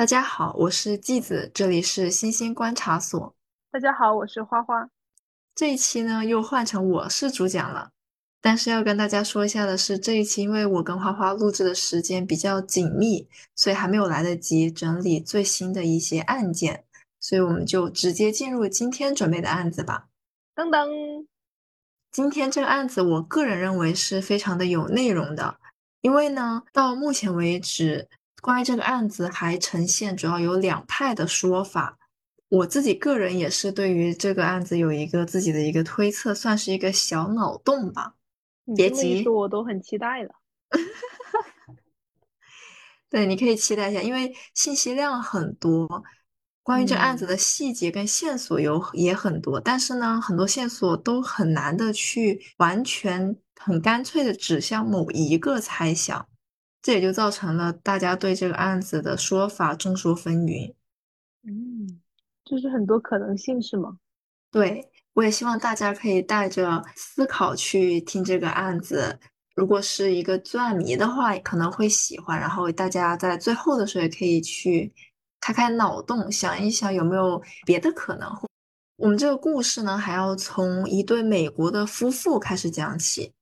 大家好，我是季子，这里是星星观察所。大家好，我是花花。这一期呢，又换成我是主讲了。但是要跟大家说一下的是，这一期因为我跟花花录制的时间比较紧密，所以还没有来得及整理最新的一些案件，所以我们就直接进入今天准备的案子吧。噔噔，今天这个案子，我个人认为是非常的有内容的，因为呢，到目前为止，关于这个案子还呈现主要有两派的说法。我自己个人也是对于这个案子有一个自己的一个推测，算是一个小脑洞吧。别急，我都很期待了。对，你可以期待一下，因为信息量很多，关于这案子的细节跟线索有也很多，但是呢，很多线索都很难的去完全很干脆的指向某一个猜想，这也就造成了大家对这个案子的说法众说纷纭。嗯，就是很多可能性是吗？对。我也希望大家可以带着思考去听这个案子。如果是一个钻迷的话，可能会喜欢。然后大家在最后的时候也可以去开开脑洞，想一想有没有别的可能。我们这个故事呢，还要从一对美国的夫妇开始讲起。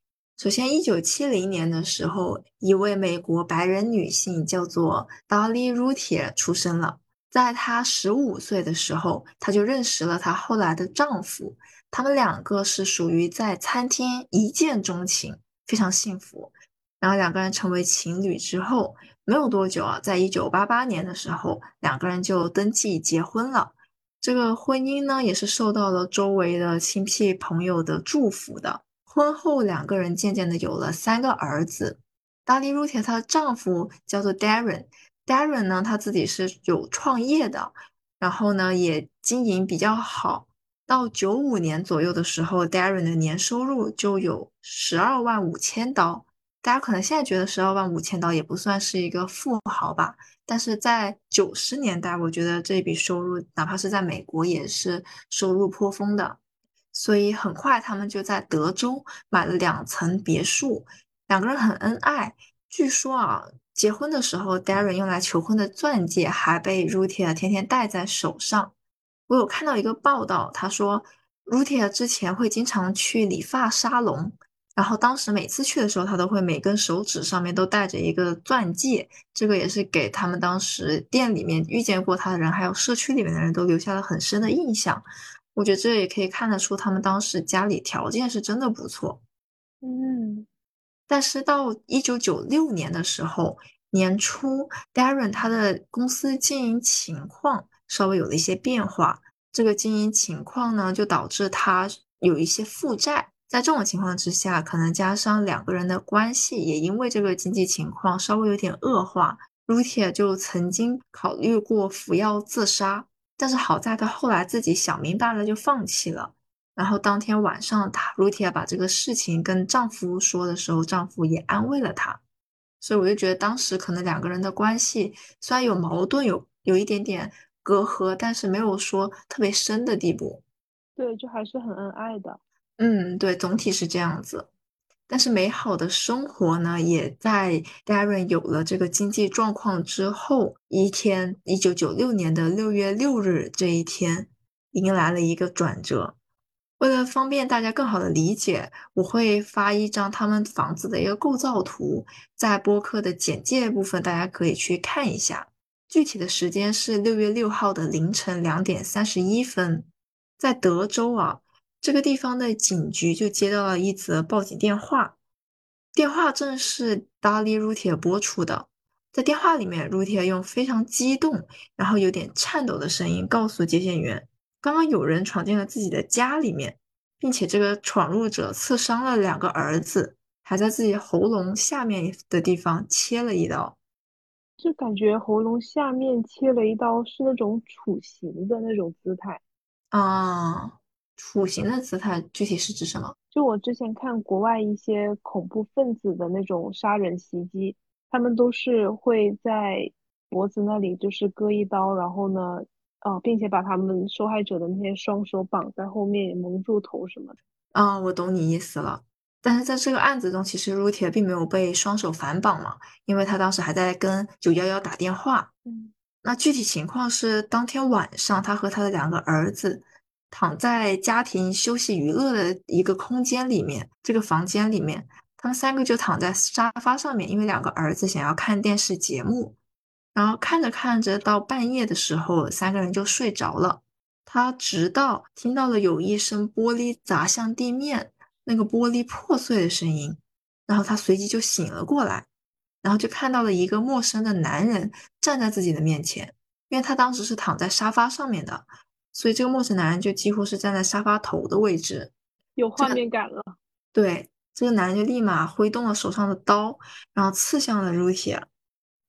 首先，一九七零年的时候，一位美国白人女性叫做 Dolly r u t h i e r 出生了。在她十五岁的时候，她就认识了她后来的丈夫。他们两个是属于在餐厅一见钟情，非常幸福。然后两个人成为情侣之后，没有多久啊，在一九八八年的时候，两个人就登记结婚了。这个婚姻呢，也是受到了周围的亲戚朋友的祝福的。婚后，两个人渐渐的有了三个儿子。达利·鲁铁她的丈夫叫做 Darren。Darren 呢，他自己是有创业的，然后呢也经营比较好。到九五年左右的时候，Darren 的年收入就有十二万五千刀。大家可能现在觉得十二万五千刀也不算是一个富豪吧，但是在九十年代，我觉得这笔收入哪怕是在美国也是收入颇丰的。所以很快他们就在德州买了两层别墅，两个人很恩爱。据说啊。结婚的时候，Darren 用来求婚的钻戒还被 Rutia 天天戴在手上。我有看到一个报道，他说 Rutia 之前会经常去理发沙龙，然后当时每次去的时候，他都会每根手指上面都戴着一个钻戒。这个也是给他们当时店里面遇见过他的人，还有社区里面的人都留下了很深的印象。我觉得这也可以看得出他们当时家里条件是真的不错。嗯。但是到一九九六年的时候，年初，Darren 他的公司经营情况稍微有了一些变化。这个经营情况呢，就导致他有一些负债。在这种情况之下，可能加上两个人的关系也因为这个经济情况稍微有点恶化，Rutia 就曾经考虑过服药自杀。但是好在他后来自己想明白了，就放弃了。然后当天晚上，她 Rutia 把这个事情跟丈夫说的时候，丈夫也安慰了她。所以我就觉得当时可能两个人的关系虽然有矛盾，有有一点点隔阂，但是没有说特别深的地步。对，就还是很恩爱的。嗯，对，总体是这样子。但是美好的生活呢，也在 Darren 有了这个经济状况之后，一天，一九九六年的六月六日这一天，迎来了一个转折。为了方便大家更好的理解，我会发一张他们房子的一个构造图，在播客的简介部分，大家可以去看一下。具体的时间是六月六号的凌晨两点三十一分，在德州啊，这个地方的警局就接到了一则报警电话，电话正是 Dolly Rutia 拨出的。在电话里面，Rutia 用非常激动，然后有点颤抖的声音告诉接线员。刚刚有人闯进了自己的家里面，并且这个闯入者刺伤了两个儿子，还在自己喉咙下面的地方切了一刀。就感觉喉咙下面切了一刀是那种处刑的那种姿态啊，处刑的姿态具体是指什么？就我之前看国外一些恐怖分子的那种杀人袭击，他们都是会在脖子那里就是割一刀，然后呢。哦，并且把他们受害者的那些双手绑在后面，蒙住头什么的。啊，我懂你意思了。但是在这个案子中，其实 Rutia 并没有被双手反绑嘛，因为他当时还在跟九幺幺打电话。嗯，那具体情况是，当天晚上，他和他的两个儿子躺在家庭休息娱乐的一个空间里面，这个房间里面，他们三个就躺在沙发上面，因为两个儿子想要看电视节目，然后看着看着，到半夜的时候，三个人就睡着了。他直到听到了有一声玻璃砸向地面，那个玻璃破碎的声音，然后他随即就醒了过来。然后就看到了一个陌生的男人站在自己的面前，因为他当时是躺在沙发上面的，所以这个陌生男人就几乎是站在沙发头的位置，有画面感了。对，这个男人就立马挥动了手上的刀，然后刺向了 Ruthia，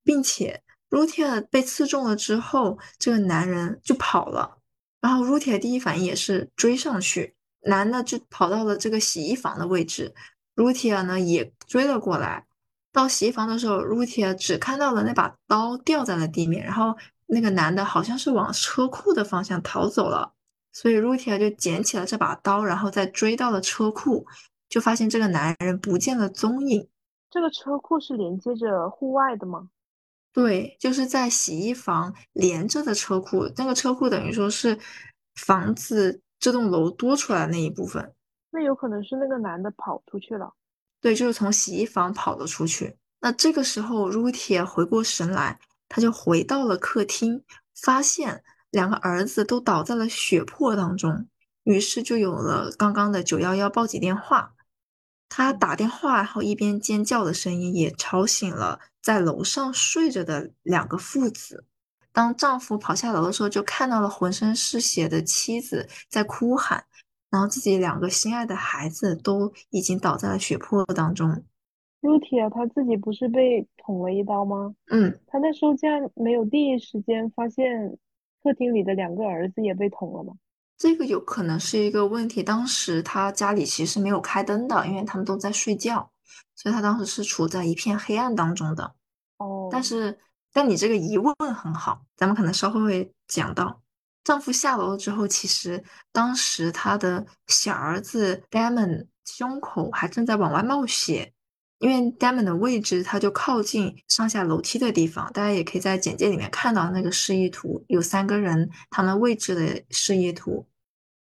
并且 Ruthia 被刺中了之后，这个男人就跑了，然后 Ruthia 第一反应也是追上去，男的就跑到了这个洗衣房的位置，Ruthia 呢也追了过来。到洗衣房的时候，Ruthia 只看到了那把刀掉在了地面，然后那个男的好像是往车库的方向逃走了，所以 Rutia 就捡起了这把刀，然后再追到了车库，就发现这个男人不见了踪影。这个车库是连接着户外的吗？对，就是在洗衣房连着的车库，那个车库等于说是房子这栋楼多出来的那一部分。那有可能是那个男的跑出去了。对，就是从洗衣房跑了出去。那这个时候，Rutia 回过神来，他就回到了客厅，发现两个儿子都倒在了血泊当中，于是就有了刚刚的九幺幺报警电话。他打电话，然后一边尖叫的声音也吵醒了在楼上睡着的两个父子。当丈夫跑下楼的时候，就看到了浑身是血的妻子在哭喊。然后自己两个心爱的孩子都已经倒在了血泊当中。Rutia 他自己不是被捅了一刀吗？嗯，他那时候竟然没有第一时间发现客厅里的两个儿子也被捅了吗？这个有可能是一个问题。当时他家里其实没有开灯的，因为他们都在睡觉，所以他当时是处在一片黑暗当中的。哦，但是，但你这个疑问很好，咱们可能稍后会讲到。丈夫下楼了之后，其实当时他的小儿子 Damon 胸口还正在往外冒血，因为 Damon 的位置他就靠近上下楼梯的地方，大家也可以在简介里面看到那个示意图，有三个人他们位置的示意图。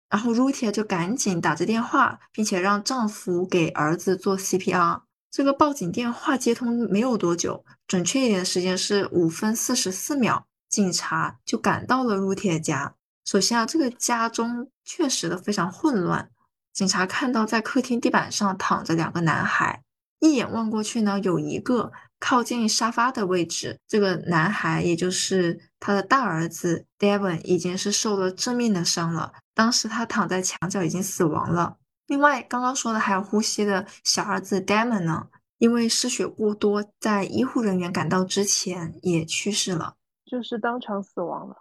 然后 Ruthia 就赶紧打着电话，并且让丈夫给儿子做 CPR。这个报警电话接通没有多久，准确一点的时间是五分四十四秒。警察就赶到了入铁家。首先啊，这个家中确实的非常混乱。警察看到在客厅地板上躺着两个男孩，一眼望过去呢，有一个靠近沙发的位置，这个男孩也就是他的大儿子 Devon 已经是受了致命的伤了，当时他躺在墙角已经死亡了。另外，刚刚说的还有呼吸的小儿子 Damon 呢，因为失血过多，在医护人员赶到之前也去世了。就是当场死亡了，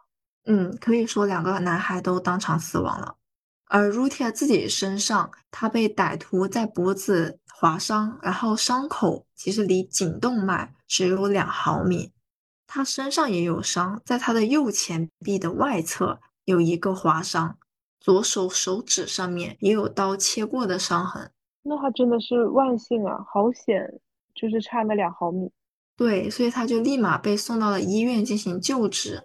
嗯，可以说两个男孩都当场死亡了。而 Rutia 自己身上，他被歹徒在脖子划伤，然后伤口其实离颈动脉只有两毫米。他身上也有伤，在他的右前臂的外侧有一个划伤，左手手指上面也有刀切过的伤痕。那他真的是万幸啊，好险，就是差那两毫米。对，所以他就立马被送到了医院进行救治。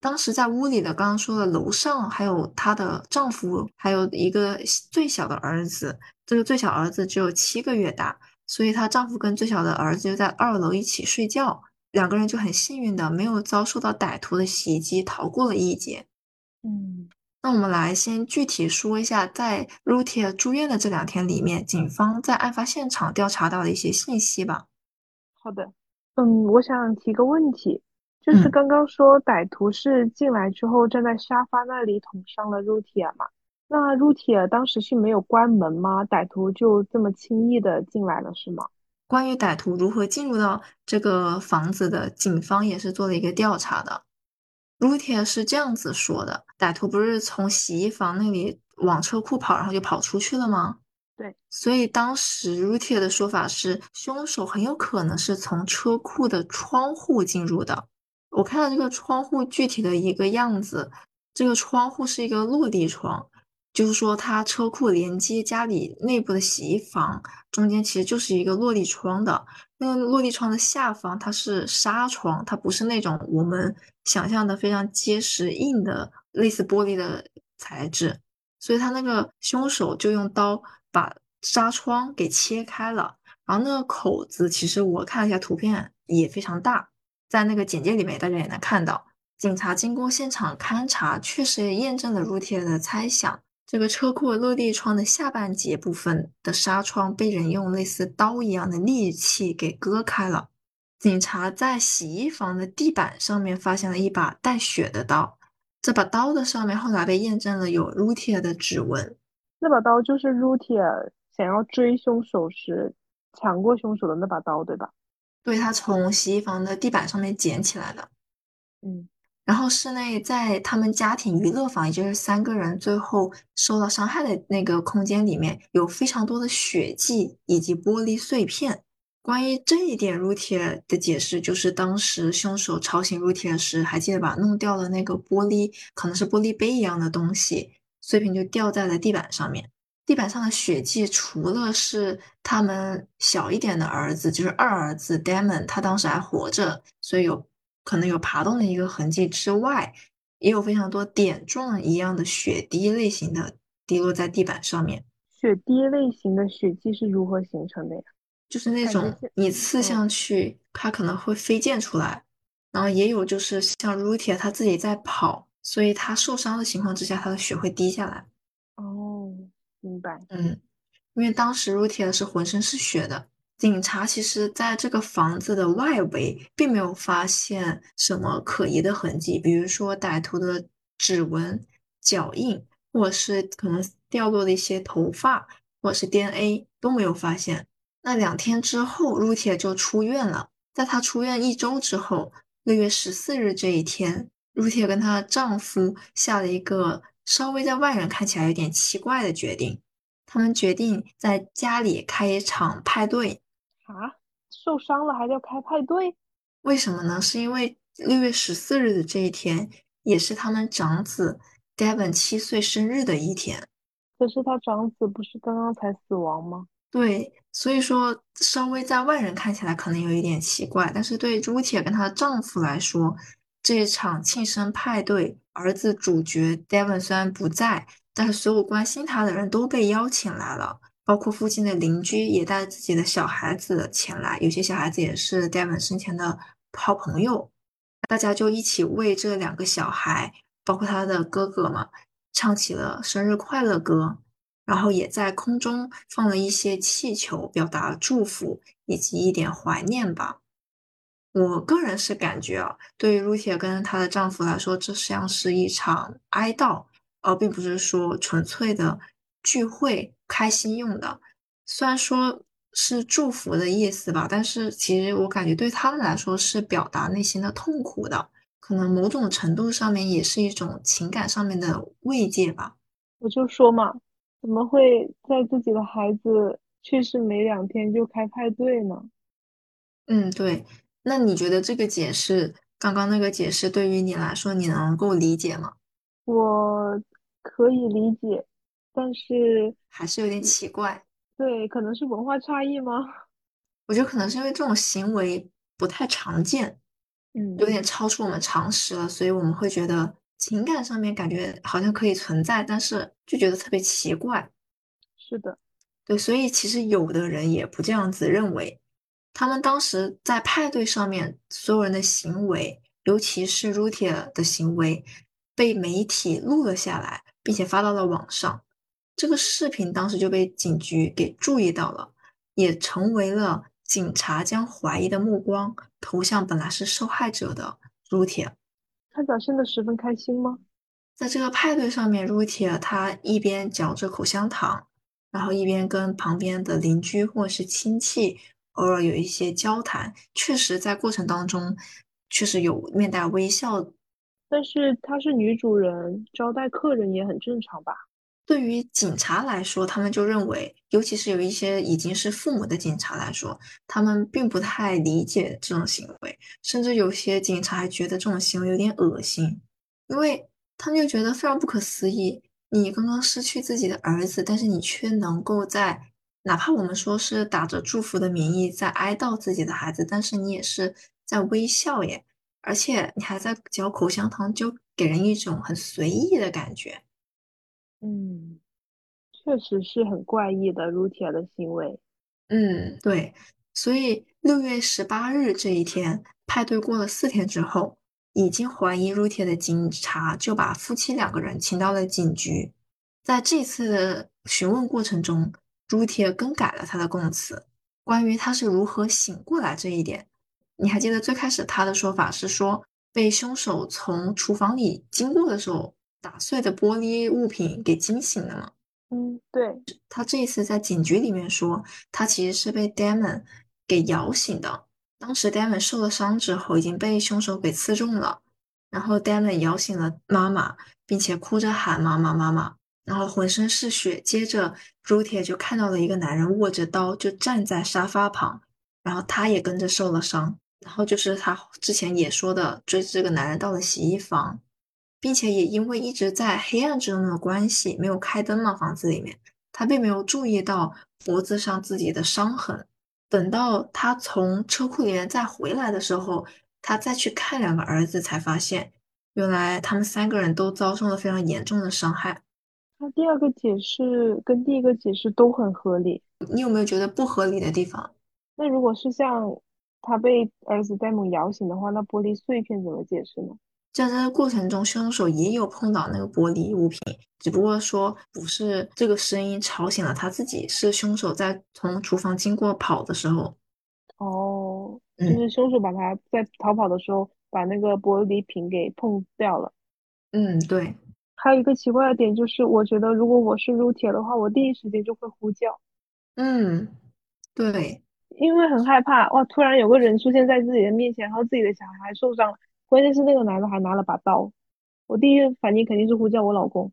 当时在屋里的，刚刚说的楼上还有她的丈夫，还有一个最小的儿子。这个最小儿子只有七个月大，所以她丈夫跟最小的儿子就在二楼一起睡觉，两个人就很幸运的没有遭受到歹徒的袭击，逃过了一劫。嗯，那我们来先具体说一下，在 Rutia 住院的这两天里面，警方在案发现场调查到的一些信息吧。好的。嗯，我想提个问题，就是刚刚说歹徒是进来之后站在沙发那里捅伤了 Rutia 嘛？那 Rutia 当时是没有关门吗？歹徒就这么轻易的进来了是吗？关于歹徒如何进入到这个房子的，警方也是做了一个调查的。Rutia 是这样子说的：歹徒不是从洗衣房那里往车库跑，然后就跑出去了吗？对，所以当时 Rutia 的说法是，凶手很有可能是从车库的窗户进入的。我看到这个窗户具体的一个样子，这个窗户是一个落地窗，就是说它车库连接家里内部的洗衣房中间其实就是一个落地窗的。那个落地窗的下方它是纱窗，它不是那种我们想象的非常结实硬的类似玻璃的材质，所以他那个凶手就用刀把纱窗给切开了，然后那个口子其实我看了一下图片也非常大，在那个简介里面大家也能看到。警察经过现场勘查，确实也验证了 r u t i 的猜想。这个车库落地窗的下半截部分的纱窗被人用类似刀一样的利器给割开了。警察在洗衣房的地板上面发现了一把带血的刀，这把刀的上面后来被验证了有 r u t i 的指纹。那把刀就是 r u t i 想要追凶手时抢过凶手的那把刀，对吧？对，他从洗衣房的地板上面捡起来的。嗯。然后室内在他们家庭娱乐房，也就是三个人最后受到伤害的那个空间里面，有非常多的血迹以及玻璃碎片。关于这一点 r u t i e 的解释就是，当时凶手吵醒 r u t i e 时，还记得吧？弄掉了那个玻璃，可能是玻璃杯一样的东西，碎片就掉在了地板上面。地板上的血迹，除了是他们小一点的儿子，就是二儿子 Damon，他当时还活着，所以有。可能有爬动的一个痕迹之外，也有非常多点状一样的血滴类型的滴落在地板上面。血滴类型的血迹是如何形成的呀？就是那种你刺上去，它可能会飞溅出来。然后也有就是像 r u t i 他自己在跑，所以他受伤的情况之下，他的血会滴下来。哦，明白。嗯，因为当时 r u t i 是浑身是血的。警察其实在这个房子的外围并没有发现什么可疑的痕迹，比如说歹徒的指纹、脚印，或者是可能掉落的一些头发，或者是 DNA 都没有发现。那两天之后，入铁就出院了。在她出院一周之后，六月十四日这一天，入铁跟她丈夫下了一个稍微在外人看起来有点奇怪的决定，他们决定在家里开一场派对。啊，受伤了还要开派对？为什么呢？是因为六月十四日的这一天，也是他们长子 Devon 七岁生日的一天。可是他长子不是刚刚才死亡吗？对，所以说稍微在外人看起来可能有一点奇怪，但是对朱铁跟她的丈夫来说，这场庆生派对，儿子主角 Devon 虽然不在，但是所有关心他的人都被邀请来了。包括附近的邻居也带自己的小孩子前来，有些小孩子也是 Devon 生前的好朋友，大家就一起为这两个小孩，包括他的哥哥嘛，唱起了生日快乐歌，然后也在空中放了一些气球，表达祝福以及一点怀念吧。我个人是感觉啊，对于 Ruthie 跟她的丈夫来说，这像是一场哀悼，而并不是说纯粹的聚会。开心用的，虽然说是祝福的意思吧，但是其实我感觉对他们来说是表达内心的痛苦的，可能某种程度上面也是一种情感上面的慰藉吧。我就说嘛，怎么会在自己的孩子去世没两天就开派对呢？嗯，对。那你觉得这个解释，刚刚那个解释对于你来说，你能够理解吗？我可以理解。但是还是有点奇怪，对，可能是文化差异吗？我觉得可能是因为这种行为不太常见，嗯，有点超出我们常识了，所以我们会觉得情感上面感觉好像可以存在，但是就觉得特别奇怪。是的，对，所以其实有的人也不这样子认为，他们当时在派对上面所有人的行为，尤其是 r u t i a 的行为，被媒体录了下来，并且发到了网上。这个视频当时就被警局给注意到了，也成为了警察将怀疑的目光投向本来是受害者的 Rutia。他表现得十分开心吗？在这个派对上面，Rutia 他一边嚼着口香糖，然后一边跟旁边的邻居或是亲戚偶尔有一些交谈。确实，在过程当中确实有面带微笑。但是她是女主人，招待客人也很正常吧？对于警察来说，他们就认为，尤其是有一些已经是父母的警察来说，他们并不太理解这种行为，甚至有些警察还觉得这种行为有点恶心，因为他们就觉得非常不可思议：你刚刚失去自己的儿子，但是你却能够在哪怕我们说是打着祝福的名义在哀悼自己的孩子，但是你也是在微笑耶，而且你还在嚼口香糖，就给人一种很随意的感觉。嗯，确实是很怪异的 Rutia 的行为。嗯，对，所以六月十八日这一天，派对过了四天之后，已经怀疑 Rutia 的警察就把夫妻两个人请到了警局。在这次的询问过程中，Rutia 更改了他的供词，关于他是如何醒过来这一点，你还记得最开始他的说法是说被凶手从厨房里经过的时候打碎的玻璃物品给惊醒了吗？嗯，对，他这一次在警局里面说，他其实是被 Damon 给摇醒的。当时 Damon 受了伤之后，已经被凶手给刺中了。然后 Damon 摇醒了妈妈，并且哭着喊妈妈妈妈，然后浑身是血。接着 Rutia 就看到了一个男人握着刀，就站在沙发旁，然后他也跟着受了伤。然后就是他之前也说的，追着这个男人到了洗衣房。并且也因为一直在黑暗之中的关系，没有开灯嘛，房子里面，他并没有注意到脖子上自己的伤痕。等到他从车库里面再回来的时候，他再去看两个儿子，才发现原来他们三个人都遭受了非常严重的伤害。那第二个解释跟第一个解释都很合理。你有没有觉得不合理的地方？那如果是像他被儿子戴蒙摇醒的话，那玻璃碎片怎么解释呢？在这个过程中，凶手也有碰到那个玻璃物品，只不过说不是这个声音吵醒了他自己，是凶手在从厨房经过跑的时候。哦，就是凶手把他在逃跑的时候把那个玻璃瓶给碰掉了。嗯，对。还有一个奇怪的点就是，我觉得如果我是撸铁的话，我第一时间就会呼叫。嗯，对，因为很害怕哇，突然有个人出现在自己的面前，然后自己的小孩受伤了。关键是那个男的还拿了把刀，我第一反应肯定是呼叫我老公。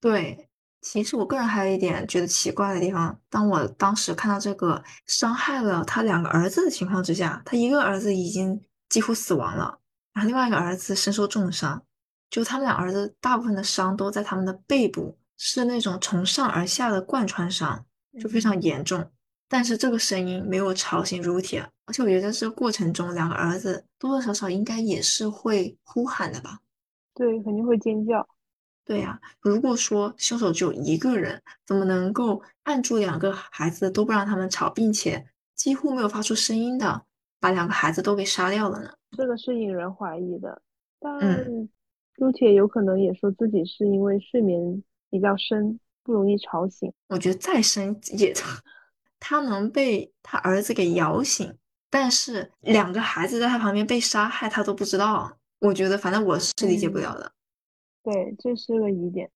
对，其实我个人还有一点觉得奇怪的地方，当我当时看到这个伤害了他两个儿子的情况之下，他一个儿子已经几乎死亡了，然后另外一个儿子身受重伤，就他们俩儿子大部分的伤都在他们的背部，是那种从上而下的贯穿伤，就非常严重。但是这个声音没有吵醒 Rutia，而且我觉得这个过程中两个儿子多多少少应该也是会呼喊的吧？对，肯定会尖叫。对呀，如果说凶手只有一个人，怎么能够按住两个孩子都不让他们吵，并且几乎没有发出声音的把两个孩子都给杀掉了呢？这个是引人怀疑的。但 Rutia 有可能也说自己是因为睡眠比较深，不容易吵醒。我觉得再深也。他能被他儿子给摇醒，但是两个孩子在他旁边被杀害，他都不知道。我觉得，反正我是理解不了的。对，这是个疑点。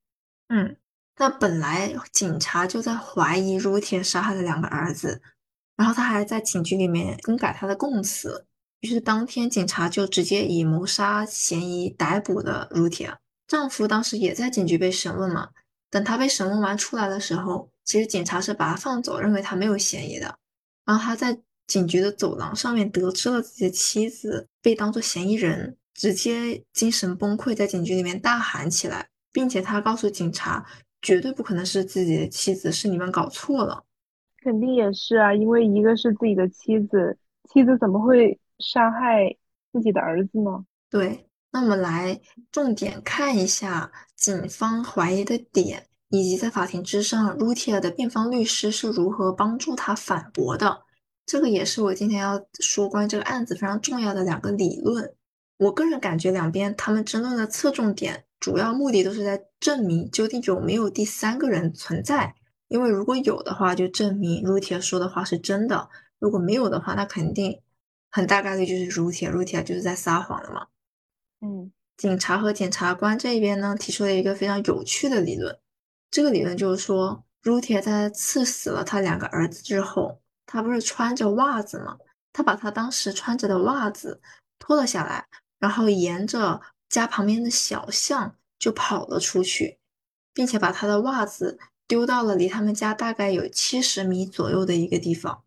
嗯，那本来警察就在怀疑 Rutia 杀害了两个儿子，然后他还在警局里面更改他的供词，于是当天警察就直接以谋杀嫌疑逮捕了 Rutia。丈夫当时也在警局被审问嘛，等他被审问完出来的时候。其实警察是把他放走，认为他没有嫌疑的。然后他在警局的走廊上面得知了自己的妻子被当作嫌疑人，直接精神崩溃，在警局里面大喊起来，并且他告诉警察，绝对不可能是自己的妻子，是你们搞错了。肯定也是啊，因为一个是自己的妻子，妻子怎么会杀害自己的儿子呢？对，那我们来重点看一下警方怀疑的点。以及在法庭之上，Ruthia 的辩方律师是如何帮助他反驳的？这个也是我今天要说关于这个案子非常重要的两个理论。我个人感觉，两边他们争论的侧重点，主要目的都是在证明究竟有没有第三个人存在。因为如果有的话，就证明 Ruthia 说的话是真的；如果没有的话，那肯定很大概率就是 Rutia，Rutia 就是在撒谎了嘛。嗯，警察和检察官这边呢，提出了一个非常有趣的理论。这个理论就是说，Rutia 在刺死了他两个儿子之后，他不是穿着袜子吗？他把他当时穿着的袜子脱了下来，然后沿着家旁边的小巷就跑了出去，并且把他的袜子丢到了离他们家大概有七十米左右的一个地方。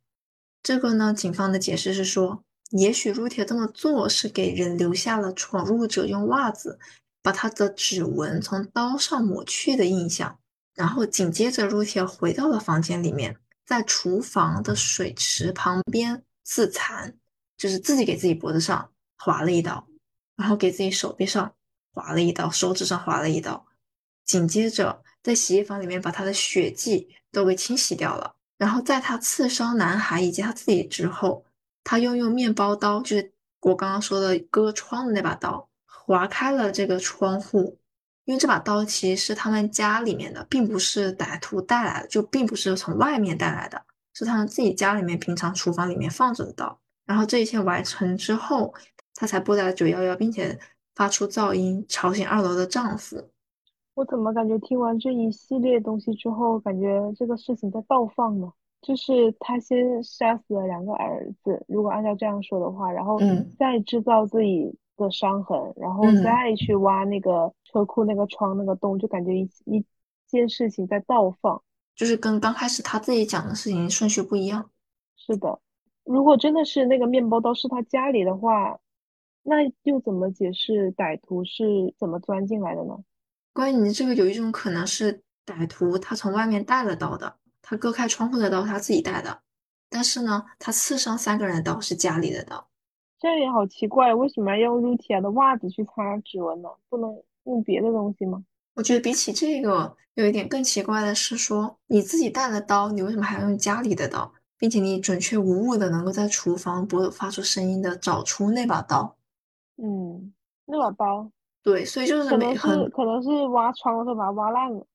这个呢，警方的解释是说，也许 Rutia 这么做是给人留下了闯入者用袜子把他的指纹从刀上抹去的印象。然后紧接着，Rutia 回到了房间里面，在厨房的水池旁边自残，就是自己给自己脖子上划了一刀，然后给自己手臂上划了一刀，手指上划了一刀，紧接着在洗衣房里面把他的血迹都给清洗掉了。然后在他刺伤男孩以及他自己之后，他又用面包刀，就是我刚刚说的割窗的那把刀，划开了这个窗户。因为这把刀其实是他们家里面的，并不是歹徒带来的，就并不是从外面带来的，是他们自己家里面平常厨房里面放着的刀。然后这一切完成之后，他才拨打了九幺幺，并且发出噪音吵醒二楼的丈夫。我怎么感觉听完这一系列东西之后，感觉这个事情在倒放呢？就是他先杀死了两个儿子，如果按照这样说的话，然后再制造自己。的伤痕，然后再去挖那个车库那个窗那个洞，就感觉一一件事情在倒放，就是跟刚开始他自己讲的事情顺序不一样。是的，如果真的是那个面包刀是他家里的话，那又怎么解释歹徒是怎么钻进来的呢？关于你这个，有一种可能是歹徒他从外面带了刀的，他割开窗户的刀他自己带的，但是呢，他刺伤三个人的刀是家里的刀。这也好奇怪，为什么要用 Rutia 的袜子去擦指纹呢？不能用别的东西吗？我觉得比起这个，有一点更奇怪的是说，你自己带了刀，你为什么还要用家里的刀，并且你准确无误的能够在厨房不发出声音的找出那把刀？嗯，那把刀。对，所以就是可能是可能是挖窗的时候把它挖烂了。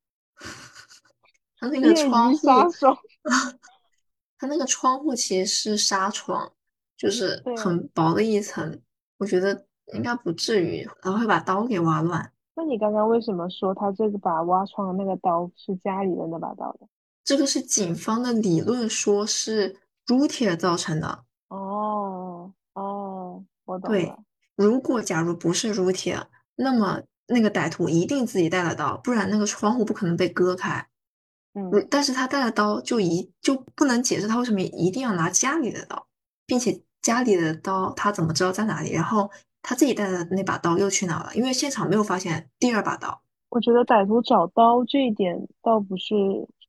他那个窗户，杀手。他那个窗户其实是纱窗。就是很薄的一层，我觉得应该不至于，然后会把刀给挖乱。那你刚刚为什么说他这个把挖窗的那个刀是家里的那把刀的？这个是警方的理论，说是 Rutia 造成的。哦哦，我懂了。对，如果假如不是 Rutia，那么那个歹徒一定自己带了刀，不然那个窗户不可能被割开。嗯，但是他带了刀，就一就不能解释他为什么一定要拿家里的刀，并且。家里的刀他怎么知道在哪里？然后他自己带的那把刀又去哪了？因为现场没有发现第二把刀。我觉得歹徒找刀这一点倒不是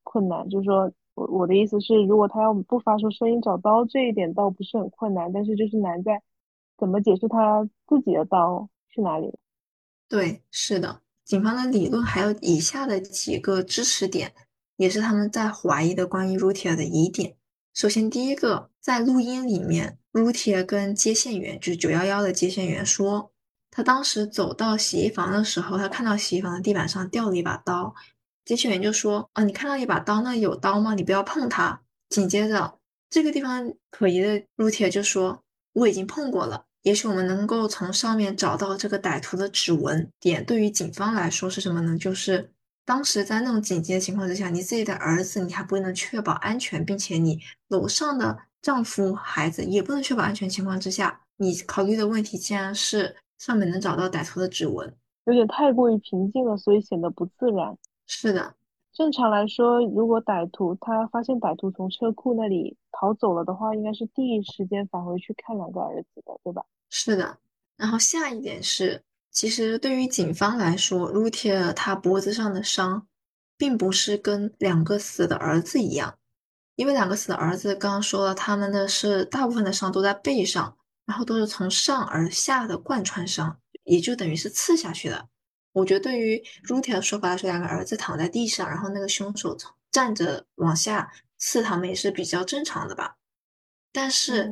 困难，就是说我我的意思是，如果他要不发出声音找刀这一点倒不是很困难，但是就是难在怎么解释他自己的刀去哪里了。对，是的，警方的理论还有以下的几个支持点，也是他们在怀疑的关于 Rutia 的疑点。首先，第一个，在录音里面，Rutia 跟接线员，就是九幺幺的接线员说，他当时走到洗衣房的时候，他看到洗衣房的地板上掉了一把刀。接线员就说：“啊，你看到一把刀，那有刀吗？你不要碰它。”紧接着，这个地方可疑的 Rutia 就说：“我已经碰过了，也许我们能够从上面找到这个歹徒的指纹。”点对于警方来说是什么呢？就是。当时在那种紧急的情况之下，你自己的儿子你还不能确保安全，并且你楼上的丈夫、孩子也不能确保安全情况之下，你考虑的问题竟然是上面能找到歹徒的指纹，有点太过于平静了，所以显得不自然。是的，正常来说，如果歹徒他发现歹徒从车库那里逃走了的话，应该是第一时间返回去看两个儿子的，对吧？是的。然后下一点是。其实对于警方来说，Rutia 他脖子上的伤，并不是跟两个死的儿子一样，因为两个死的儿子刚刚说了，他们的是大部分的伤都在背上，然后都是从上而下的贯穿伤，也就等于是刺下去的。我觉得对于 Rutia 的说法来说，两个儿子躺在地上，然后那个凶手从站着往下刺他们也是比较正常的吧。但是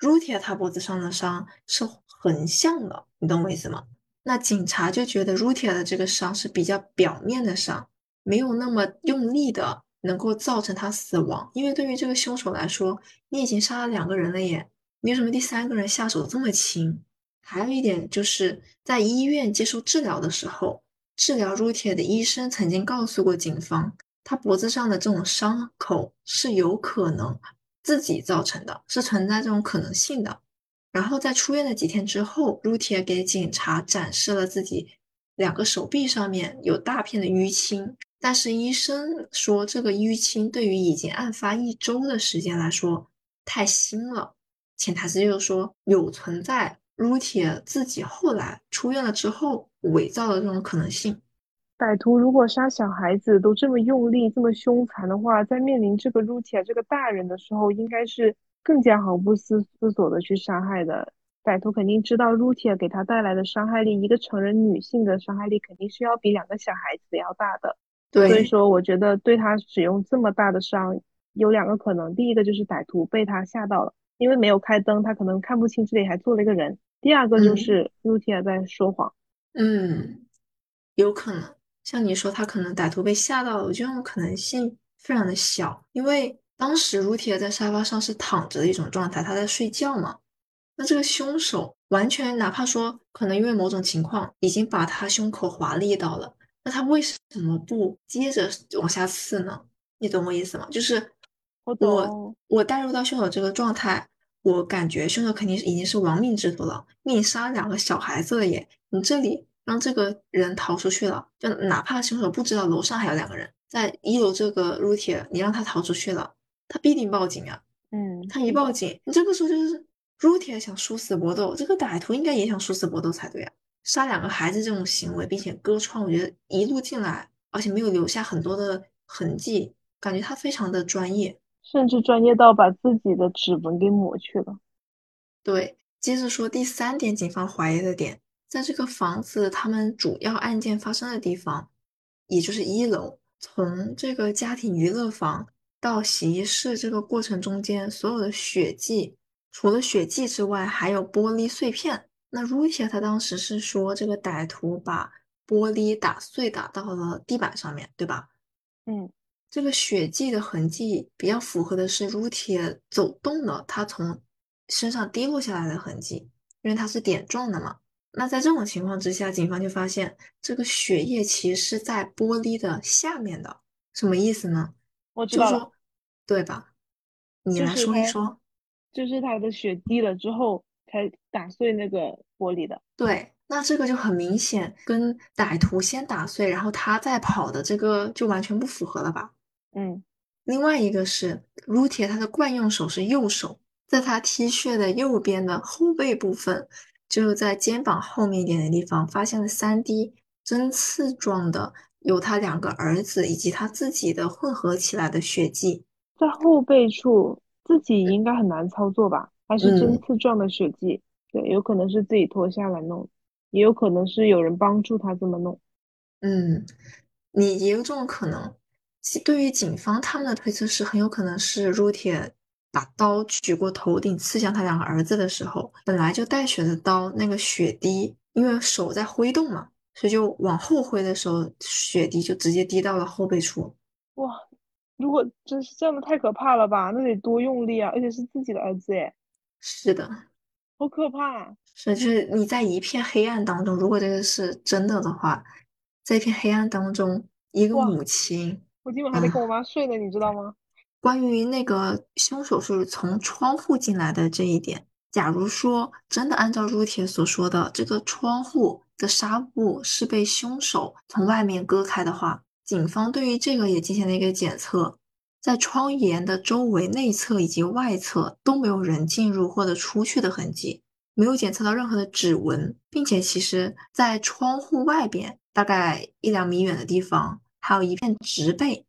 Rutia 他脖子上的伤是横向的，你懂我意思吗？那警察就觉得 Rutia 的这个伤是比较表面的伤，没有那么用力的能够造成他死亡。因为对于这个凶手来说，你已经杀了两个人了耶，为什么第三个人下手这么轻？还有一点就是在医院接受治疗的时候，治疗 Rutia 的医生曾经告诉过警方，他脖子上的这种伤口是有可能自己造成的，是存在这种可能性的。然后在出院的几天之后，Rutia 给警察展示了自己两个手臂上面有大片的淤青，但是医生说这个淤青对于已经案发一周的时间来说太新了，潜台词就是说有存在 Rutia 自己后来出院了之后伪造的这种可能性。歹徒如果杀小孩子都这么用力、这么凶残的话，在面临这个 Rutia 这个大人的时候，应该是更加毫不思思索的去伤害的。歹徒肯定知道 Rutia 给他带来的伤害力，一个成人女性的伤害力肯定是要比两个小孩子要大的。对所以，说，我觉得对他使用这么大的伤，有两个可能：第一个就是歹徒被他吓到了，因为没有开灯，他可能看不清这里还坐了一个人；第二个就嗯是 Rutia 在说谎。嗯，有可能。像你说，他可能歹徒被吓到了，我觉得这种可能性非常的小，因为当时 Rutia 在沙发上是躺着的一种状态，他在睡觉嘛。那这个凶手完全哪怕说可能因为某种情况已经把他胸口划了一刀了，那他为什么不接着往下刺呢？你懂我意思吗？就是我我懂，我带入到凶手这个状态，我感觉凶手肯定是已经是亡命之徒了，命杀两个小孩子了耶！你这里让这个人逃出去了，就哪怕凶手不知道楼上还有两个人，在一楼这个 t i 你让他逃出去了，他必定报警啊！嗯，他一。报警，你这个时候就是 r o t i 想殊死搏斗，这个歹徒应该也想殊死搏斗才对啊！杀两个孩子这种行为，并且割穿，我觉得一路进来，而且没有留下很多的痕迹，感觉他非常的专业。甚至专业到把自己的指纹给抹去了。对，接着说第三点，警方怀疑的点，在这个房子他们主要案件发生的地方，也就是一楼，从这个家庭娱乐房到洗衣室这个过程中间，所有的血迹，除了血迹之外，还有玻璃碎片。那 Rutia 他当时是说，这个歹徒把玻璃打碎，打到了地板上面，对吧？嗯，这个血迹的痕迹比较符合的是 Rutia 走动了，他从身上滴落下来的痕迹，因为它是点状的嘛。那在这种情况之下，警方就发现这个血液其实是在玻璃的下面的，什么意思呢？我知道对吧？你来说一说。就是他的血滴了之后才打碎那个玻璃的。对，那这个就很明显，跟歹徒先打碎，然后他再跑的这个就完全不符合了吧？嗯，另外一个是 Rutia，他的惯用手是右手，在他 T 恤的右边的后背部分，就是在肩膀后面一点的地方，发现了三滴针刺状的，有他两个儿子以及他自己的混合起来的血迹。在后背处自己应该很难操作吧？还是针嗯刺状的血迹？对，有可能是自己脱下来弄，也有可能是有人帮助他这么弄。嗯，你也有这种可能。其对于警方他们的推测是，很有可能是 Rutia 把刀举过头顶刺向他两个儿子的时候，本来就带血的刀，那个血滴因为手在挥动嘛，所以就往后挥的时候，血滴就直接滴到了后背处。哇，如果真是这样的，太可怕了吧？那得多用力啊！而且是自己的儿子，哎，是的，好可怕！是就是你在一片黑暗当中，如果这个是真的的话，在一片黑暗当中，一个，母亲。我今晚还得跟我啊。妈睡呢，你知道吗？关于那个凶手是从窗户进来的这一点，假如说真的按照入帖所说的，这个窗户的纱布是被凶手从外面割开的话，警方对于这个也进行了一个检测，在窗沿的周围内侧以及外侧都没有人进入或者出去的痕迹，没有检测到任何的指纹，并且其实在窗户外边大概一两米远的地方，还有一片植被。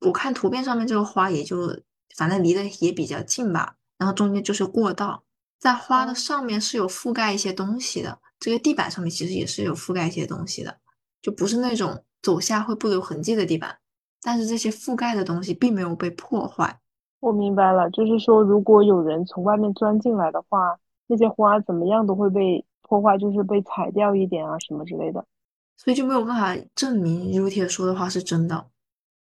我看图片上面这个花也就反正离得也比较近吧，然后中间就是过道，在花的哦，上面是有覆盖一些东西的，这个地板上面其实也是有覆盖一些东西的，就不是那种走下会不留痕迹的地板，但是这些覆盖的东西并没有被破坏，我明白了，就是说，如果有人从外面钻进来的话，那些花怎么样都会被破坏，就是被踩掉一点啊，什么之类的。所以就没有办法证明 Rutia 说的话是真的。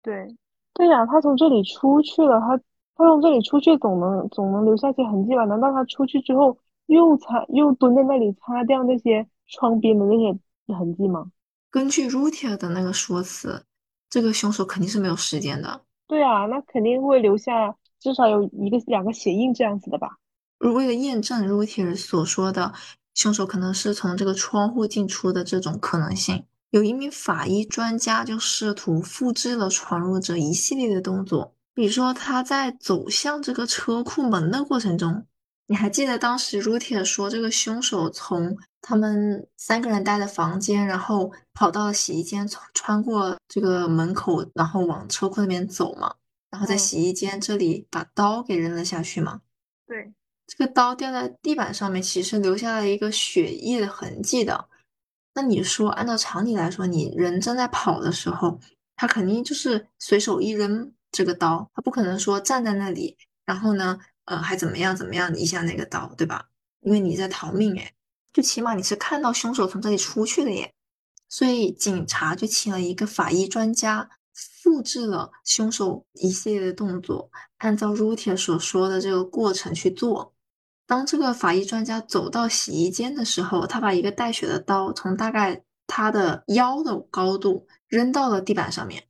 对，对呀，他从这里出去了，他他从这里出去总能总能留下些痕迹吧？难道他出去之后又擦又蹲在那里擦掉那些窗边的那些痕迹吗？根据 Rutia 的那个说辞，这个凶手肯定是没有时间的。对啊，那肯定会留下至少有一个两个鞋印这样子的吧？为了验证 Reuters 所说的凶手可能是从这个窗户进出的这种可能性，有一名法医专家就试图复制了闯入者一系列的动作，比如说他在走向这个车库门的过程中，你还记得当时 r u t i 说这个凶手从他们三个人待的房间，然后跑到了洗衣间，穿过这个门口，然后往车库那边走吗？然后在洗衣间这里把刀给扔了下去吗？对，这个刀掉在地板上面，其实留下了一个血液的痕迹的。那你说，按照常理来说，你人正在跑的时候，他肯定就是随手一扔这个刀，他不可能说站在那里，然后呢，呃，还怎么样怎么样一下那个刀，对吧？因为你在逃命，哎，就起码你是看到凶手从这里出去了耶。所以警察就请了一个法医专家，复制了凶手一系列的动作，按照 r u t i 所说的这个过程去做。当这个法医专家走到洗衣间的时候，他把一个带血的刀从大概他的腰的高度扔到了地板上面，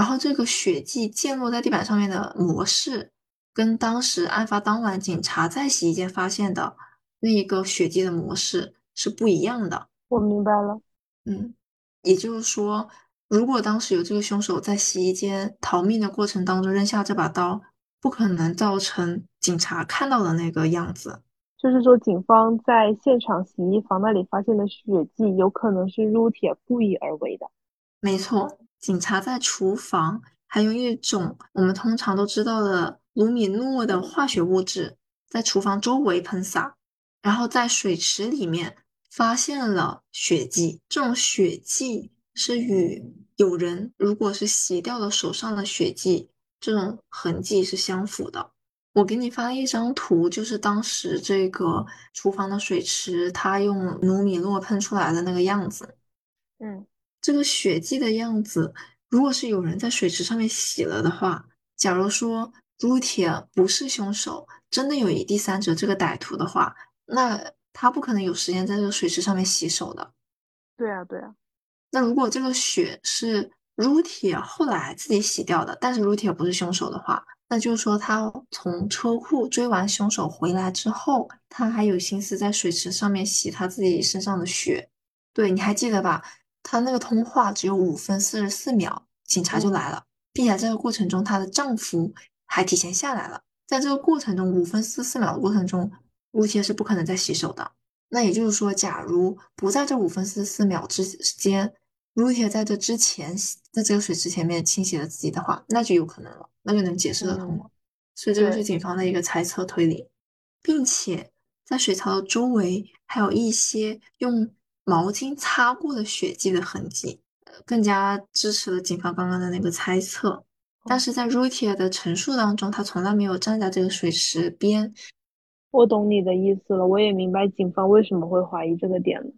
然后这个血迹溅落在地板上面的模式，跟当时案发当晚警察在洗衣间发现的那一个血迹的模式是不一样的。我明白了，嗯，也就是说，如果当时有这个凶手在洗衣间逃命的过程当中扔下这把刀。不可能造成警察看到的那个样子，就是说，警方在现场洗衣房那里发现的血迹，有可能是撸铁故意而为的。没错，警察在厨房还用一种我们通常都知道的卢米诺的化学物质在厨房周围喷洒，然后在水池里面发现了血迹。这种血迹是与有人如果是洗掉了手上的血迹。这种痕迹是相符的。我给你发了一张图，就是当时这个厨房的水池，它用卢米诺喷出来的那个样子。嗯，这个血迹的样子，如果是有人在水池上面洗了的话，假如说朱铁不是凶手，真的有一第三者这个歹徒的话，那他不可能有时间在这个水池上面洗手的。对啊，对啊。那如果这个血是？撸铁后来自己洗掉的，但是撸铁不是凶手的话，那就是说他从车库追完凶手回来之后，他还有心思在水池上面洗他自己身上的血。对，你还记得吧？他那个通话只有五分四十四秒，警察就来了，并且这个过程中她的丈夫还提前下来了。在这个过程中，五分四十四秒的过程中，如铁是不可能再洗手的。那也就是说，假如不在这五分四十四秒之间。如铁在这之前，在这个水池前面清洗了自己的话，那就有可能了，那就能解释得通了。所以这个是警方的一个猜测推理，并且在水槽的周围还有一些用毛巾擦过的血迹的痕迹，更加支持了警方刚刚的那个猜测。但是在 r u t i 的陈述当中，他从来没有站在这个水池边。我懂你的意思了，我也明白警方为什么会怀疑这个点了。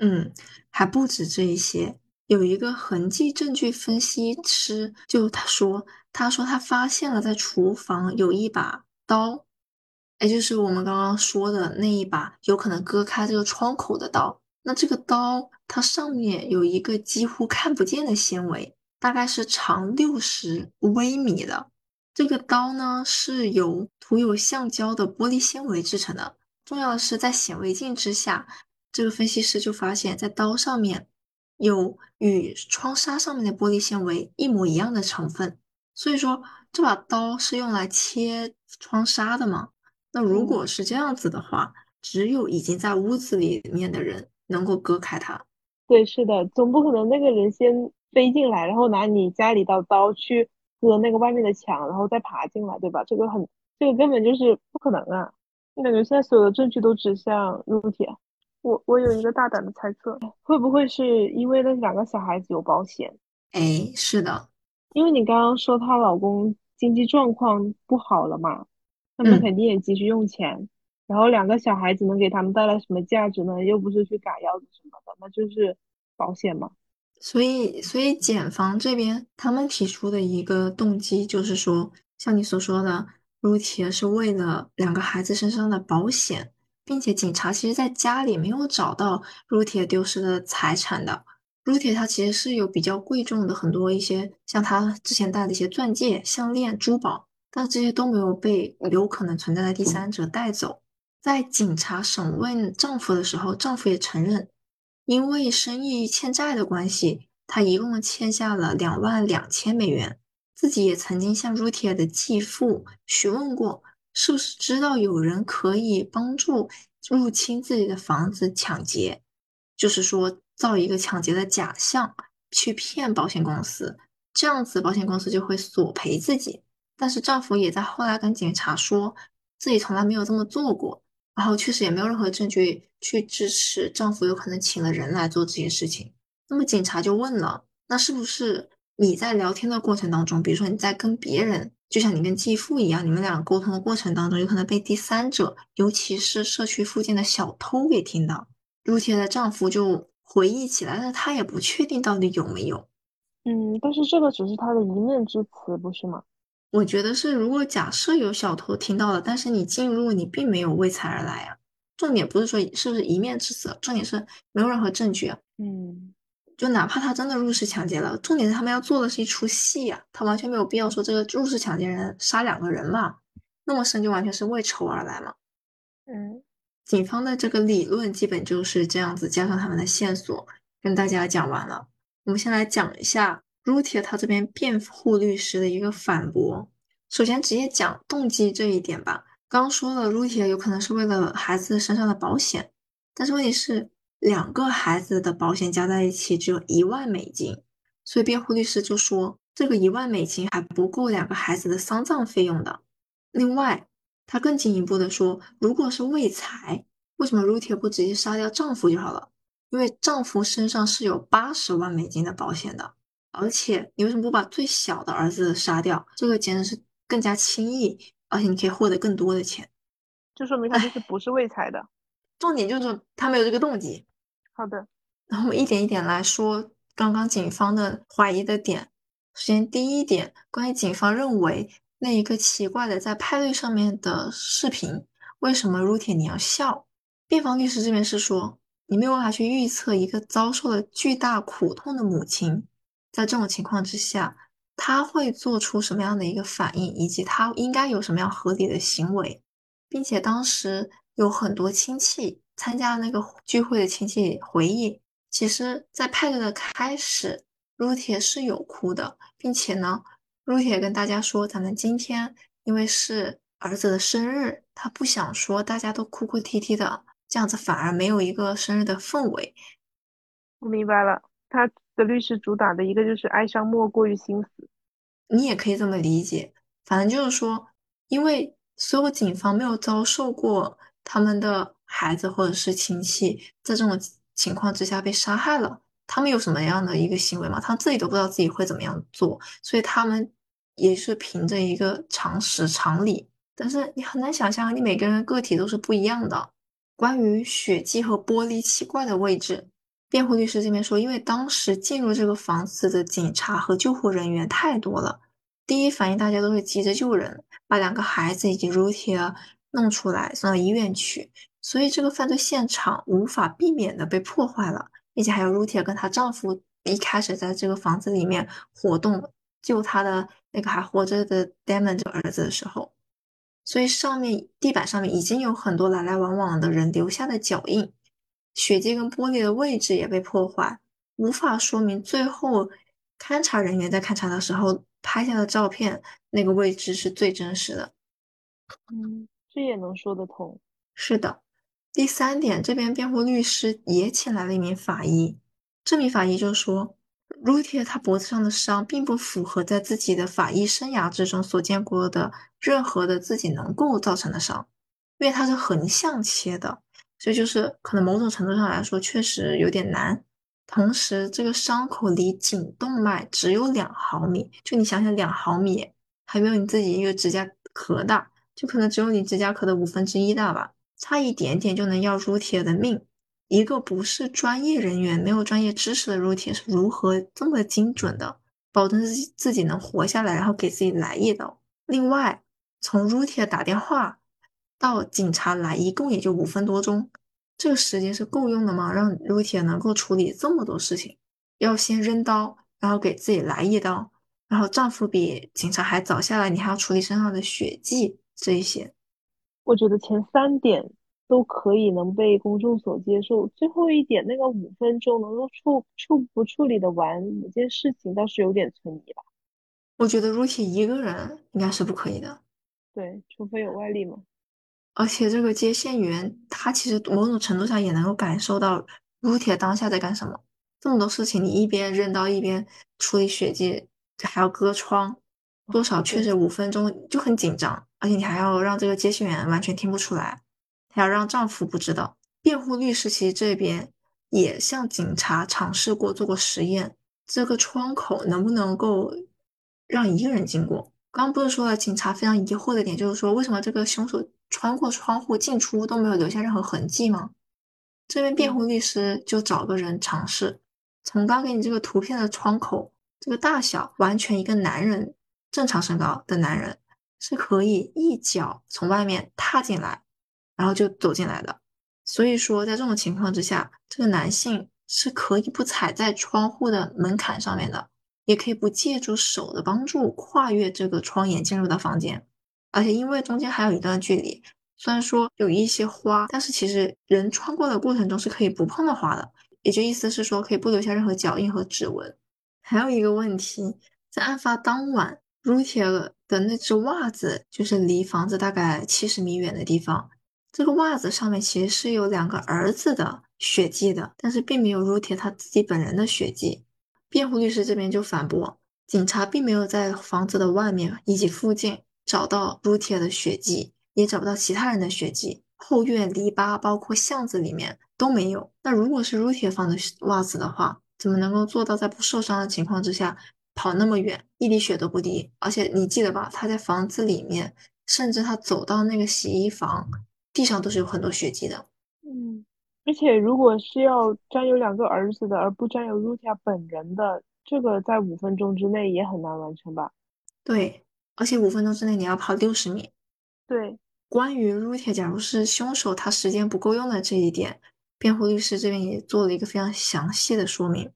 嗯，还不止这一些。有一个痕迹证据分析师，就他说，他说他发现了在厨房有一把刀，也就是我们刚刚说的那一把有可能割开这个窗口的刀。那这个刀它上面有一个几乎看不见的纤维，大概是长六十微米的。这个刀呢是由涂有橡胶的玻璃纤维制成的。重要的是，在显微镜之下，这个分析师就发现，在刀上面。有与窗纱上面的玻璃纤维一模一样的成分，所以说这把刀是用来切窗纱的吗？那如果是这样子的话，只有已经在屋子里面的人能够割开它。对，是的，总不可能那个人先飞进来，然后拿你家里的刀去割那个外面的墙，然后再爬进来，对吧？这个很，这个根本就是不可能啊！我感觉现在所有的证据都指向陆铁。我我有一个大胆的猜测，会不会是因为那两个小孩子有保险？哎，是的，因为你刚刚说她老公经济状况不好了嘛，他们肯定也急需用钱。然后两个小孩子能给他们带来什么价值呢？又不是去赶鸭子什么的，那就是保险嘛。所以，所以检方这边他们提出的一个动机就是说，像你所说的，如铁是为了两个孩子身上的保险。并且警察其实在家里没有找到如铁丢失的财产的。如铁他其实是有比较贵重的很多一些，像他之前戴的一些钻戒、项链、珠宝，但这些都没有被有可能存在的第三者带走。在警察审问丈夫的时候，丈夫也承认，因为生意欠债的关系，他一共欠下了两万两千美元。自己也曾经向如铁的继父询问过。是不是知道有人可以帮助入侵自己的房子抢劫？就是说造一个抢劫的假象，去骗保险公司，这样子保险公司就会索赔自己。但是丈夫也在后来跟警察说自己从来没有这么做过，然后确实也没有任何证据去支持丈夫有可能请了人来做这些事情。那么警察就问了，那是不是你在聊天的过程当中，比如说你在跟别人，就像你跟继父一样，你们俩沟通的过程当中，有可能被第三者，尤其是社区附近的小偷给听到？露铁的丈夫就回忆起来，但他也不确定到底有没有。嗯，但是这个只是他的一面之词，不是吗？我觉得是，如果假设有小偷听到了，但是你进入你并没有为财而来啊。重点不是说是不是一面之词，重点是没有任何证据啊。嗯，就哪怕他真的入室抢劫了，重点是他们要做的是一出戏啊，他完全没有必要说这个入室抢劫人杀两个人嘛，那么深就完全是为仇而来嘛。嗯，警方的这个理论基本就是这样子，加上他们的线索，跟大家讲完了。我们先来讲一下。Rutia 他这边辩护律师的一个反驳，首先直接讲动机这一点吧。刚说了，Rutia 有可能是为了孩子身上的保险，但是问题是两个孩子的保险加在一起只有一万美金，所以辩护律师就说这个一万美金还不够两个孩子的丧葬费用的。另外，他更进一步的说，如果是为财，为什么 Rutia 不直接杀掉丈夫就好了？因为丈夫身上是有八十万美金的保险的。而且你为什么不把最小的儿子杀掉？这个简直是更加轻易，而且你可以获得更多的钱。就说明他就是不是为财的。重点就是他没有这个动机。好的，然后我们一点一点来说刚刚警方的怀疑的点。首先，第一点，关于警方认为那一个奇怪的在派对上面的视频，为什么 Ruti 你要笑？辩方律师这边是说，你没有办法去预测一个遭受了巨大苦痛的母亲。在这种情况之下，他会做出什么样的一个反应，以及他应该有什么样合理的行为，并且当时有很多亲戚参加那个聚会的亲戚回忆，其实，在派对的开始，如铁是有哭的，并且呢，如铁跟大家说，咱们今天因为是儿子的生日，他不想说大家都哭哭啼啼的，这样子反而没有一个生日的氛围。我明白了，他。的律师主打的一个就是哀伤莫过于心死，你也可以这么理解。反正就是说，因为所有警方没有遭受过他们的孩子或者是亲戚在这种情况之下被杀害了，他们有什么样的一个行为吗？他自己都不知道自己会怎么样做，所以他们也是凭着一个常识常理。但是你很难想象，你每个人个体都是不一样的。关于血迹和玻璃奇怪的位置。辩护律师这边说，因为当时进入这个房子的警察和救护人员太多了，第一反应大家都是急着救人，把两个孩子以及 Rutia 弄出来送到医院去，所以这个犯罪现场无法避免的被破坏了，并且还有 Rutia 跟她丈夫一开始在这个房子里面活动救她的那个还活着的 Damon 这儿子的时候，所以上面地板上面已经有很多来来往往的人留下的脚印。血迹跟玻璃的位置也被破坏，无法说明最后勘察人员在勘察的时候拍下的照片那个位置是最真实的。嗯，这也能说得通。是的，第三点，这边辩护律师也请来了一名法医，这名法医就说，Rutia 他脖子上的伤并不符合在自己的法医生涯之中所见过的任何的自己能够造成的伤，因为它是横向切的。所以就是可能某种程度上来说确实有点难。同时，这个伤口离颈动脉只有两毫米，就你想想，两毫米还没有你自己一个指甲壳大，就可能只有你指甲壳的五分之一大吧，差一点点就能要入铁的命。一个不是专业人员、没有专业知识的入铁是如何这么精准的保证自己自己能活下来，然后给自己来一刀？另外，从入铁打电话。到警察来一共也就五分多钟，这个时间是够用的吗？让 Rutia 能够处理这么多事情，要先扔刀，然后给自己来一刀，然后丈夫比警察还早下来，你还要处理身上的血迹这一些。我觉得前三点都可以能被公众所接受，最后一点那个五分钟能够处处不处理的完某件事情，倒是有点存疑吧。我觉得 Rutia 一个人应该是不可以的。对，除非有外力嘛。而且这个接线员他其实某种程度上也能够感受到撸铁当下在干什么。这么多事情，你一边扔刀一边处理血迹，还要割窗，多少确实五分钟就很紧张。而且你还要让这个接线员完全听不出来，还要让丈夫不知道。辩护律师其实这边也向警察尝试过做过实验，这个窗口能不能够让一个人经过？刚刚不是说了，警察非常疑惑的点就是说，为什么这个凶手穿过窗户进出都没有留下任何痕迹吗？这边辩护律师就找个人尝试。从刚给你这个图片的窗口，这个大小完全一个男人正常身高的男人是可以一脚从外面踏进来，然后就走进来的。所以说，在这种情况之下，这个男性是可以不踩在窗户的门槛上面的，也可以不借助手的帮助跨越这个窗沿进入到房间。而且因为中间还有一段距离，虽然说有一些花，但是其实人穿过的过程中是可以不碰到花的。也就意思是说，可以不留下任何脚印和指纹。还有一个问题，在案发当晚，Rutia 的那只袜子就是离房子大概七十米远的地方。这个袜子上面其实是有两个儿子的血迹的，但是并没有 Rutia 他自己本人的血迹。辩护律师这边就反驳，警察并没有在房子的外面以及附近找到 Rutia 的血迹，也找不到其他人的血迹。后院篱笆包括巷子里面。都没有。那如果是 Rutia 放的袜子的话，怎么能够做到在不受伤的情况之下跑那么远，一滴血都不滴？而且你记得吧，他在房子里面，甚至他走到那个洗衣房，地上都是有很多血迹的。嗯，而且如果是要占有两个儿子的，而不占有 Rutia 本人的，这个在五分钟之内也很难完成吧？对，而且五分钟之内你要跑六十米。对，关于 Rutia，假如是凶手他时间不够用的这一点。辩护律师这边也做了一个非常详细的说明。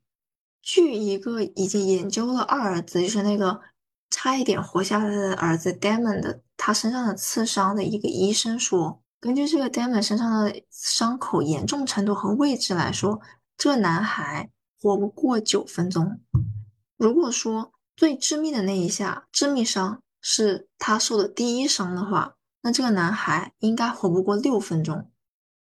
据一个已经研究了二儿子，就是那个差一点活下来的儿子 Damon 的他身上的刺伤的一个医生说，根据这个 Damon 身上的伤口严重程度和位置来说，这个男孩活不过九分钟。如果说最致命的那一下致命伤是他受的第一伤的话，那这个男孩应该活不过六分钟。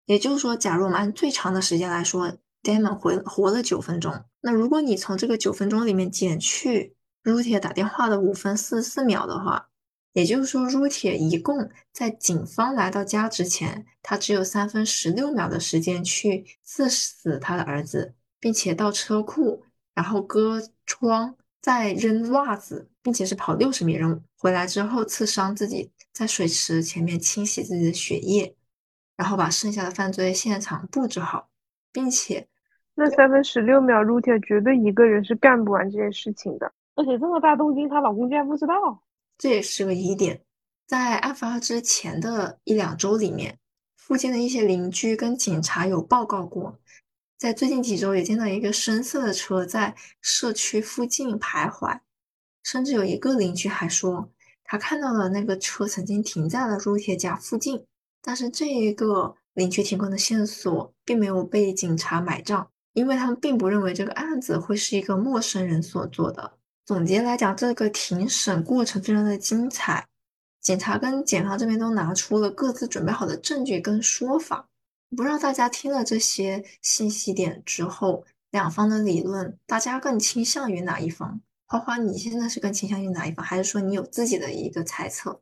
也就是说，假如我们按最长的时间来说，Damon 活活了九分钟。那如果你从这个九分钟里面减去 Rutia 打电话的五分四十四秒的话，也就是说，Rutia 一共在警方来到家之前，他只有三分十六秒的时间去刺死他的儿子，并且到车库，然后割窗，再扔袜子，并且是跑六十米扔回来之后刺伤自己，在水池前面清洗自己的血液。然后把剩下的犯罪现场布置好，并且那三分十六秒，Rutia 绝对一个人是干不完这件事情的。而且这么大动静，她老公竟然不知道，这也是个疑点。在案发之前的一两周里面，附近的一些邻居跟警察有报告过，在最近几周也见到一个深色的车在社区附近徘徊，甚至有一个邻居还说，他看到了那个车曾经停在了 Rutia 家附近。但是这一个邻居提供的线索并没有被警察买账，因为他们并不认为这个案子会是一个陌生人所做的。总结来讲，这个庭审过程非常的精彩，警察跟检方这边都拿出了各自准备好的证据跟说法。不知道大家听了这些信息点之后，两方的理论，大家更倾向于哪一方？花花，你现在是更倾向于哪一方，还是说你有自己的一个猜测？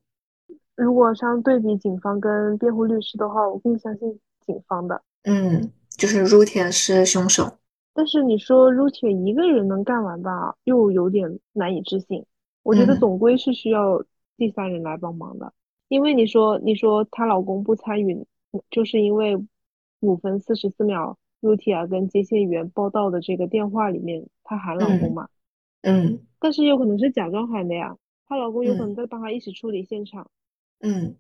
如果相对比警方跟辩护律师的话，我更相信警方的。嗯，就是 Rutia 是凶手，但是你说 Rutia 一个人能干完吧，又有点难以置信。我觉得总归是需要第三人来帮忙的，因为你说你说她老公不参与，就是因为五分四十四秒 Rutia 跟接线员报道的这个电话里面，她喊老公嘛。嗯。但是有可能是假装喊的呀，她老公有可能在帮她一起处理现场。嗯，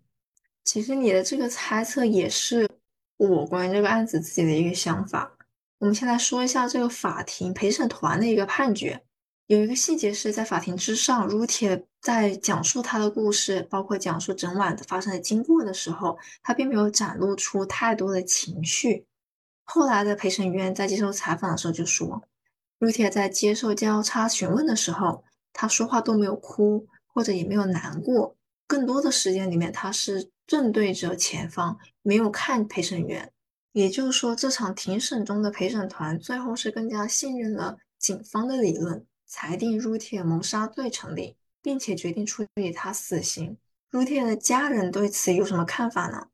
其实你的这个猜测也是我关于这个案子自己的一个想法。我们先来说一下这个法庭陪审团的一个判决。有一个细节是在法庭之上，Rutia 在讲述他的故事，包括讲述整晚发生的经过的时候，他并没有展露出太多的情绪。后来的陪审员在接受采访的时候就说，Rutia 在接受交叉询问的时候，他说话都没有哭，或者也没有难过。更多的时间里面，他是正对着前方，没有看陪审员。也就是说，这场庭审中的陪审团最后是更加信任了警方的理论，裁定 r u t i 谋杀罪成立，并且决定处以他死刑。t i 的家人对此有什么看法呢？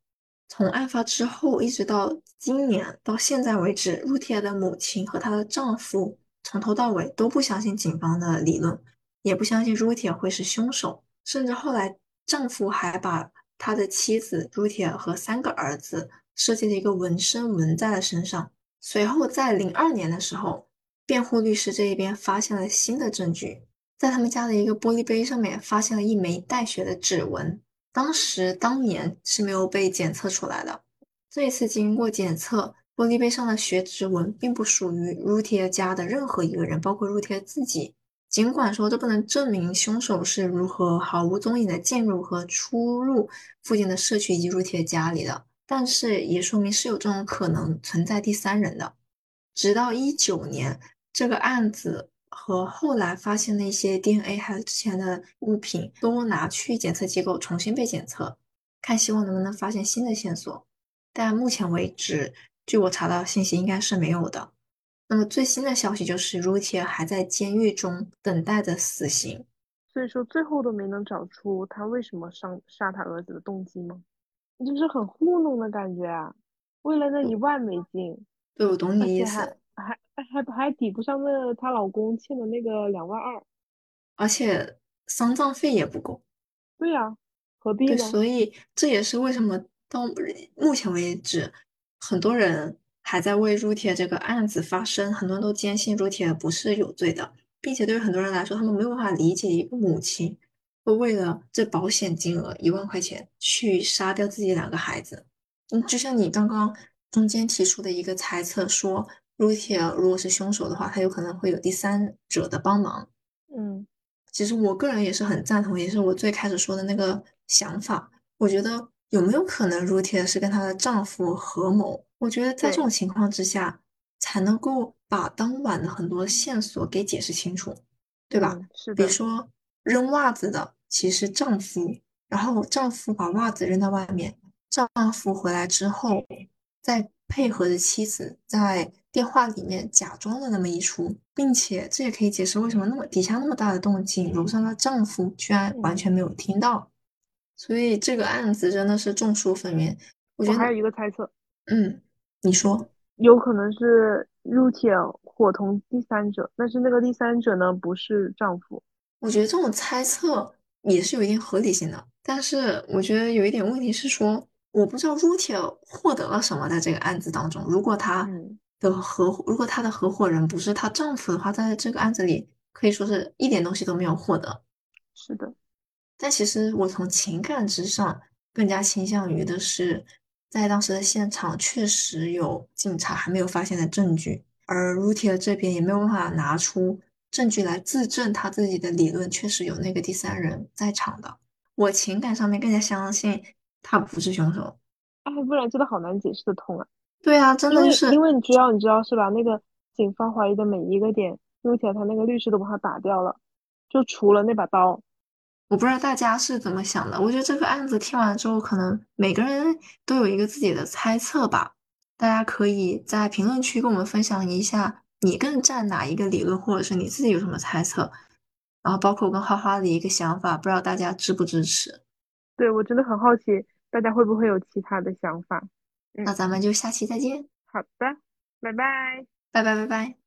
从案发之后一直到今年到现在为止 t i 的母亲和她的丈夫从头到尾都不相信警方的理论，也不相信 Ruthie 会是凶手，甚至后来丈夫还把他的妻子 Ruthie 和三个儿子。设计的一个纹身纹在了身上。随后，在零二年的时候，辩护律师这一边发现了新的证据，在他们家的一个玻璃杯上面发现了一枚带血的指纹。当时当年是没有被检测出来的。这一次经过检测，玻璃杯上的血指纹并不属于 r u t i 家的任何一个人，包括 r u t i 自己。尽管说这不能证明凶手是如何毫无踪影的进入和出入附近的社区以及 r u t i 家里的。但是也说明是有这种可能存在第三人的。直到一九年，这个案子和后来发现的一些 DNA 还有之前的物品都拿去检测机构重新被检测，看希望能不能发现新的线索。但目前为止，据我查到信息，应该是没有的。那么最新的消息就是 r u t i 还在监狱中等待着死刑。所以说，最后都没能找出他为什么伤杀他儿子的动机吗？就是很糊弄的感觉啊！为了那一万美金，对我懂你意思，还还还还抵不上那她老公欠的那个两万二，而且丧葬费也不够。对呀，何必呢？所以这也是为什么到目前为止，很多人还在为入铁这个案子发声，很多人都坚信入铁不是有罪的，并且对于很多人来说，他们没有办法理解一个母亲。会为了这保险金额一万块钱去杀掉自己两个孩子，嗯，就像你刚刚中间提出的一个猜测，说 r u t i 如果是凶手的话，他有可能会有第三者的帮忙。嗯，其实我个人也是很赞同，也是我最开始说的那个想法。我觉得有没有可能 t i 是跟她的丈夫合谋？我觉得在这种情况之下，才能够把当晚的很多线索给解释清楚，对吧？是的，比如说。扔袜子的其实丈夫，然后丈夫把袜子扔到外面，丈夫回来之后再配合着妻子在电话里面假装了那么一出，并且这也可以解释为什么那么底下那么大的动静，楼上的丈夫居然完全没有听到。所以这个案子真的是众说纷纭。我觉得还有一个猜测，嗯，你说有可能是入铁伙同第三者，但是那个第三者呢不是丈夫。我觉得这种猜测也是有一定合理性的，但是我觉得有一点问题是说，我不知道 r u t i 获得了什么在这个案子当中。如果他的合，如果他的合伙人不是她丈夫的话，在这个案子里可以说是一点东西都没有获得。是的，但其实我从情感之上更加倾向于的是，在当时的现场确实有警察还没有发现的证据，而 r u t i 这边也没有办法拿出。证据来自证他自己的理论确实有那个第三人在场的，我情感上面更加相信他不是凶手。哎，不然真的好难解释的通啊。对啊，真的是，因为你知道，你知道是吧？那个警方怀疑的每一个点，目前他那个律师都把他打掉了，就除了那把刀。我不知道大家是怎么想的。我觉得这个案子听完之后，可能每个人都有一个自己的猜测吧。大家可以在评论区跟我们分享一下。你更站哪一个理论，或者是你自己有什么猜测？然后包括我跟花花的一个想法，不知道大家支不支持？对我真的很好奇，大家会不会有其他的想法？那咱们就下期再见。好的，拜拜，拜拜拜拜。